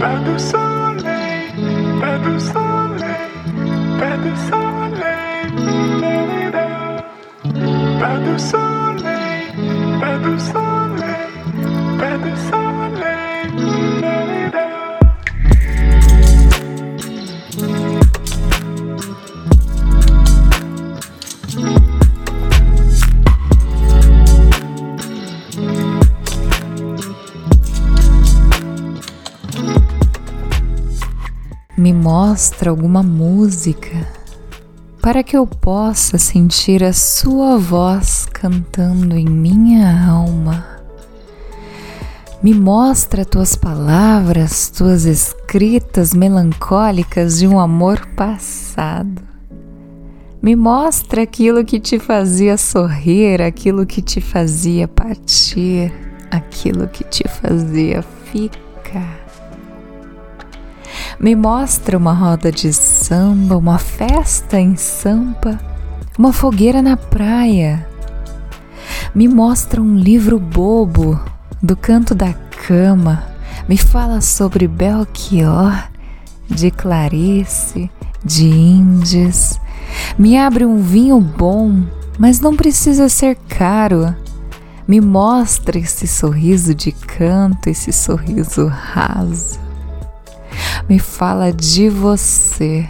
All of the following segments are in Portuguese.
pas de soleil, pas de soleil, pas de soleil, soleil, Me mostra alguma música para que eu possa sentir a Sua voz cantando em minha alma. Me mostra tuas palavras, tuas escritas melancólicas de um amor passado. Me mostra aquilo que te fazia sorrir, aquilo que te fazia partir, aquilo que te fazia ficar. Me mostra uma roda de samba, uma festa em Sampa, uma fogueira na praia. Me mostra um livro bobo do canto da cama. Me fala sobre Belchior, de Clarice, de Índias. Me abre um vinho bom, mas não precisa ser caro. Me mostra esse sorriso de canto, esse sorriso raso me fala de você,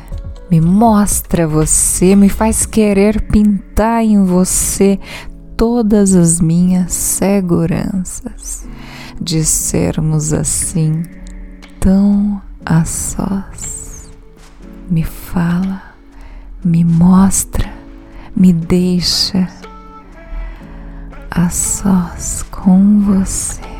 me mostra você, me faz querer pintar em você todas as minhas seguranças de sermos assim tão a sós. Me fala, me mostra, me deixa a sós com você.